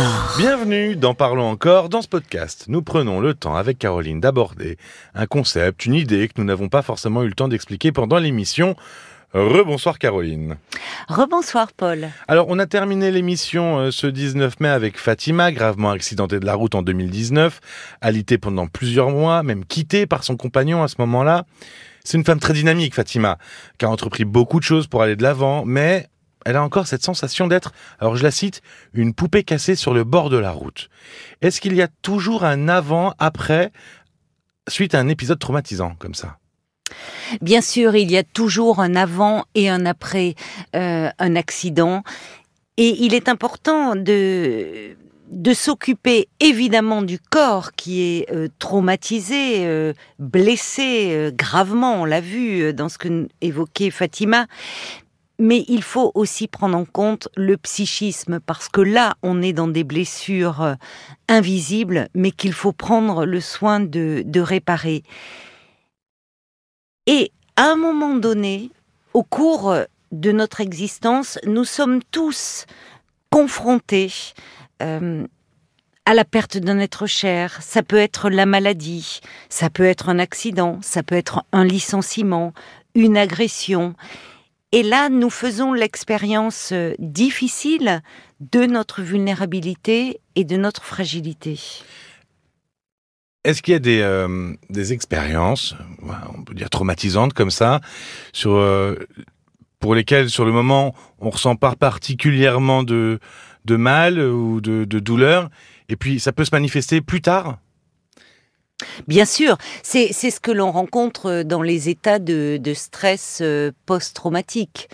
encore. Bienvenue dans Parlons encore. Dans ce podcast, nous prenons le temps avec Caroline d'aborder un concept, une idée que nous n'avons pas forcément eu le temps d'expliquer pendant l'émission. Rebonsoir Caroline. Rebonsoir Paul. Alors on a terminé l'émission euh, ce 19 mai avec Fatima, gravement accidentée de la route en 2019, alitée pendant plusieurs mois, même quittée par son compagnon à ce moment-là. C'est une femme très dynamique, Fatima, qui a entrepris beaucoup de choses pour aller de l'avant, mais elle a encore cette sensation d'être, alors je la cite, une poupée cassée sur le bord de la route. Est-ce qu'il y a toujours un avant-après suite à un épisode traumatisant comme ça? Bien sûr, il y a toujours un avant et un après euh, un accident. Et il est important de, s'occuper évidemment du corps qui est euh, traumatisé, euh, blessé gravement, on l'a vu dans ce que évoquait Fatima, mais il faut aussi prendre en compte le psychisme, parce que là, on est dans des blessures invisibles, mais qu'il faut prendre le soin de, réparer. Et à un moment donné, au cours de notre existence, nous sommes tous confrontés euh, à la perte d'un être cher. Ça peut être la maladie, ça peut être un accident, ça peut être un licenciement, une agression. Et là, nous faisons l'expérience difficile de notre vulnérabilité et de notre fragilité. Est-ce qu'il y a des, euh, des expériences, on peut dire traumatisantes comme ça, sur, euh, pour lesquelles, sur le moment, on ressent pas particulièrement de, de mal ou de, de douleur, et puis ça peut se manifester plus tard? Bien sûr, c'est ce que l'on rencontre dans les états de, de stress euh, post-traumatique.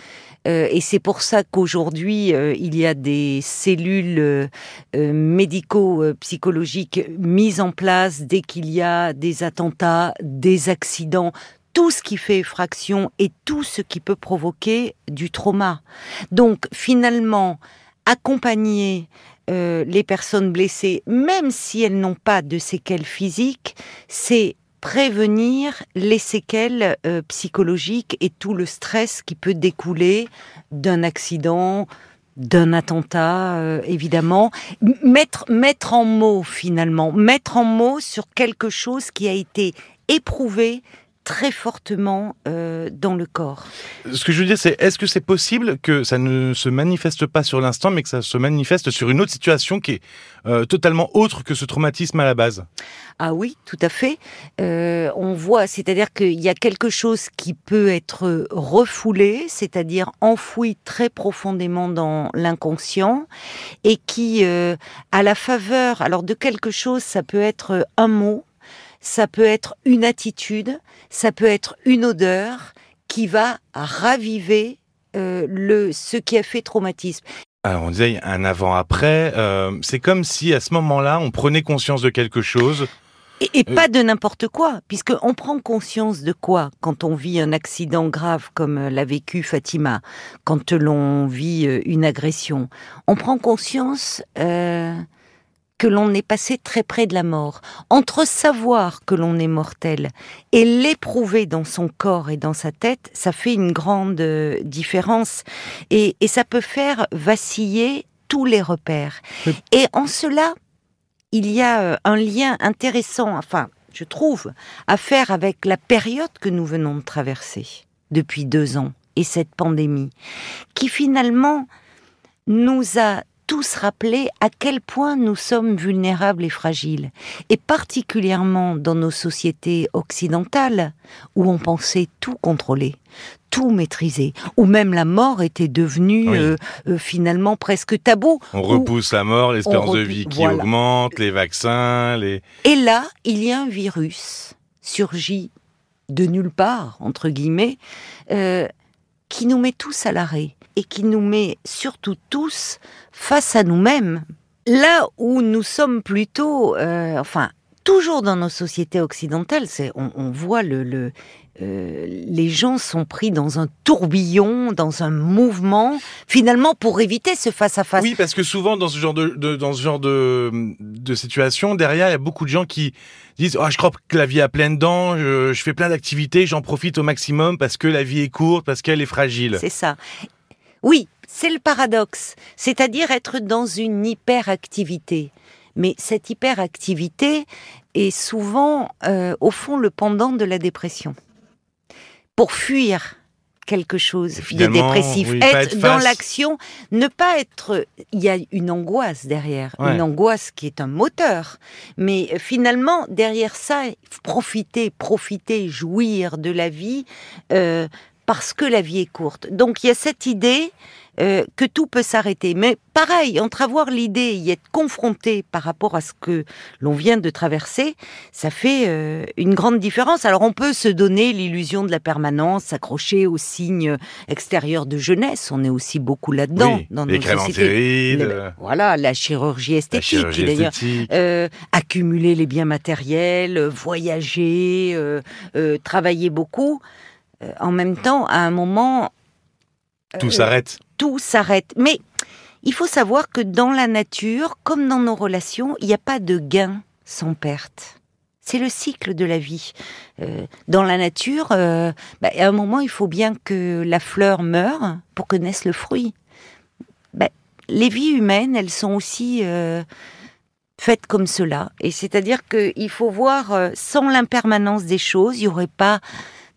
Euh, et c'est pour ça qu'aujourd'hui, euh, il y a des cellules euh, médico-psychologiques mises en place dès qu'il y a des attentats, des accidents, tout ce qui fait effraction et tout ce qui peut provoquer du trauma. Donc finalement, accompagner les personnes blessées, même si elles n'ont pas de séquelles physiques, c'est prévenir les séquelles euh, psychologiques et tout le stress qui peut découler d'un accident, d'un attentat, euh, évidemment. Mettre, mettre en mots, finalement, mettre en mots sur quelque chose qui a été éprouvé très fortement euh, dans le corps. Ce que je veux dire, c'est est-ce que c'est possible que ça ne se manifeste pas sur l'instant, mais que ça se manifeste sur une autre situation qui est euh, totalement autre que ce traumatisme à la base? Ah oui, tout à fait. Euh, on voit, c'est-à-dire qu'il y a quelque chose qui peut être refoulé, c'est-à-dire enfoui très profondément dans l'inconscient, et qui, à la faveur, alors de quelque chose, ça peut être un mot, ça peut être une attitude, ça peut être une odeur qui va raviver euh, le ce qui a fait traumatisme. Alors on disait un avant-après, euh, c'est comme si à ce moment-là on prenait conscience de quelque chose. Et, euh, pas de n'importe quoi, puisque on prend conscience de quoi quand on vit un accident grave comme l'a vécu Fatima, quand l'on vit une agression. On prend conscience que l'on est passé très près de la mort. Entre savoir que l'on est mortel et l'éprouver dans son corps et dans sa tête, ça fait une grande euh, différence. Et, ça peut faire vaciller tous les repères. Et en cela, il y a euh, un lien intéressant, enfin, je trouve, à faire avec la période que nous venons de traverser depuis deux ans et cette pandémie, qui finalement nous a tous rappeler à quel point nous sommes vulnérables et fragiles, et particulièrement dans nos sociétés occidentales, où on pensait tout contrôler, tout maîtriser, où même la mort était devenue euh, euh, finalement presque tabou. On repousse la mort, l'espérance de vie qui augmente, les vaccins, les... Et là, il y a un virus surgit de nulle part, entre guillemets, euh, qui nous met tous à l'arrêt et qui nous met surtout tous face à nous-mêmes. Là où nous sommes plutôt, euh, enfin, toujours dans nos sociétés occidentales, c'est on, voit le, le euh, les gens sont pris dans un tourbillon, dans un mouvement, finalement pour éviter ce face à face. Oui, parce que souvent dans ce genre de, de dans ce genre de, de situation, derrière il y a beaucoup de gens qui disent oh, je crois que la vie a plein de dents, je, je fais plein d'activités, j'en profite au maximum parce que la vie est courte, parce qu'elle est fragile. C'est ça. Oui, c'est le paradoxe, c'est-à-dire être dans une hyperactivité. Mais cette hyperactivité est souvent, euh, au fond, le pendant de la dépression. Pour fuir quelque chose de finalement, dépressif, oui, être, être dans l'action, ne pas être. Il y a une angoisse derrière, Ouais. une angoisse qui est un moteur. Mais finalement, derrière ça, profiter, profiter, jouir de la vie, euh, parce que la vie est courte. Donc il y a cette idée euh, que tout peut s'arrêter. Mais pareil, entre avoir l'idée et y être confronté par rapport à ce que l'on vient de traverser, ça fait euh, une grande différence. Alors on peut se donner l'illusion de la permanence, s'accrocher aux signes extérieurs de jeunesse. On est aussi beaucoup là-dedans Oui, dans les nos crèmes sociétés. Les- euh, Voilà, la chirurgie la esthétique, chirurgie d'ailleurs. esthétique. Euh, accumuler les biens matériels, voyager, travailler beaucoup. En même temps, à un moment, Tout euh, s'arrête. Tout s'arrête. Mais il faut savoir que dans la nature, comme dans nos relations, il n'y a pas de gain sans perte. C'est le cycle de la vie. Euh, dans la nature, euh, bah, à un moment, il faut bien que la fleur meure pour que naisse le fruit. Bah, les vies humaines, elles sont aussi euh, faites comme cela. Et c'est-à-dire qu'il faut voir, sans l'impermanence des choses, il n'y aurait pas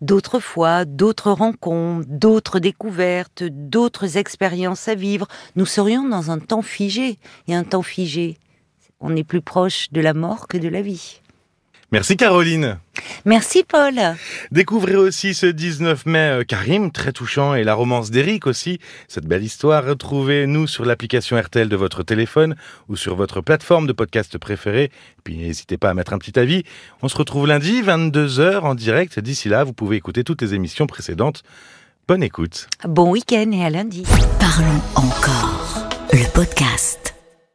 d'autres fois, d'autres rencontres, d'autres découvertes, d'autres expériences à vivre. Nous serions dans un temps figé. Et un temps figé, on est plus proche de la mort que de la vie. Merci Caroline. Merci Paul. Découvrez aussi ce 19 mai euh, Karim, très touchant, et la romance d'Eric aussi. Cette belle histoire, retrouvez-nous sur l'application RTL de votre téléphone ou sur votre plateforme de podcast préférée. Puis n'hésitez pas à mettre un petit avis. On se retrouve lundi, 22h en direct. D'ici là, vous pouvez écouter toutes les émissions précédentes. Bonne écoute. Bon week-end et à lundi. Parlons encore. Le podcast.